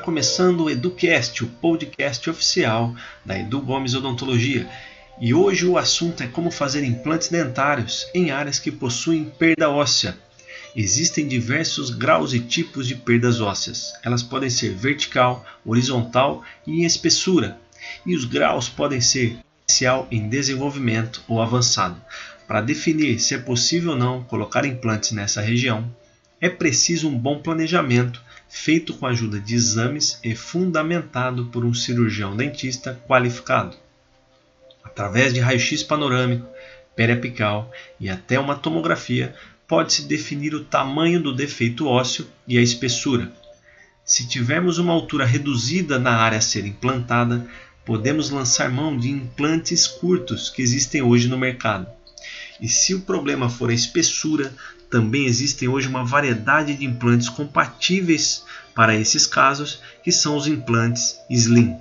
começando o EduCast, o podcast oficial da Edu Gomes Odontologia. E hoje o assunto é como fazer implantes dentários em áreas que possuem perda óssea. Existem diversos graus e tipos de perdas ósseas. Elas podem ser vertical, horizontal e em espessura. E os graus podem ser inicial em desenvolvimento ou avançado. Para definir se é possível ou não colocar implantes nessa região, é preciso um bom planejamento feito com a ajuda de exames e fundamentado por um cirurgião dentista qualificado. Através de raio-x panorâmico, periapical e até uma tomografia, pode-se definir o tamanho do defeito ósseo e a espessura. Se tivermos uma altura reduzida na área a ser implantada, podemos lançar mão de implantes curtos que existem hoje no mercado. E se o problema for a espessura, também existem hoje uma variedade de implantes compatíveis para esses casos, que são os implantes Slim.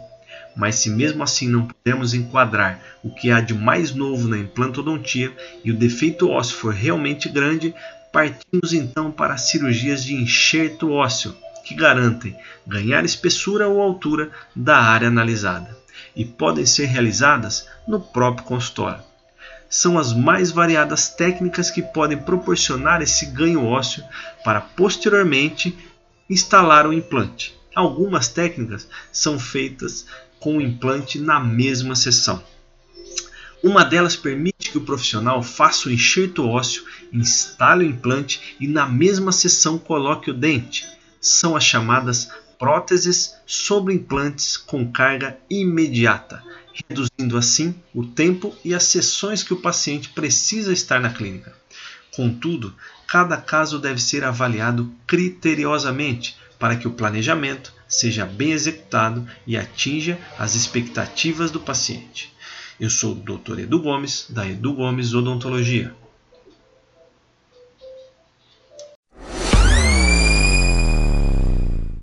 Mas se mesmo assim não pudermos enquadrar o que há de mais novo na implantodontia e o defeito ósseo for realmente grande, partimos então para cirurgias de enxerto ósseo, que garantem ganhar espessura ou altura da área analisada e podem ser realizadas no próprio consultório são as mais variadas técnicas que podem proporcionar esse ganho ósseo para posteriormente instalar o implante. Algumas técnicas são feitas com o implante na mesma sessão. Uma delas permite que o profissional faça o enxerto ósseo, instale o implante e na mesma sessão coloque o dente. São as chamadas próteses sobre implantes com carga imediata, reduzindo assim o tempo e as sessões que o paciente precisa estar na clínica. Contudo, cada caso deve ser avaliado criteriosamente para que o planejamento seja bem executado e atinja as expectativas do paciente. Eu sou o Dr. Edu Gomes, da Edu Gomes Odontologia.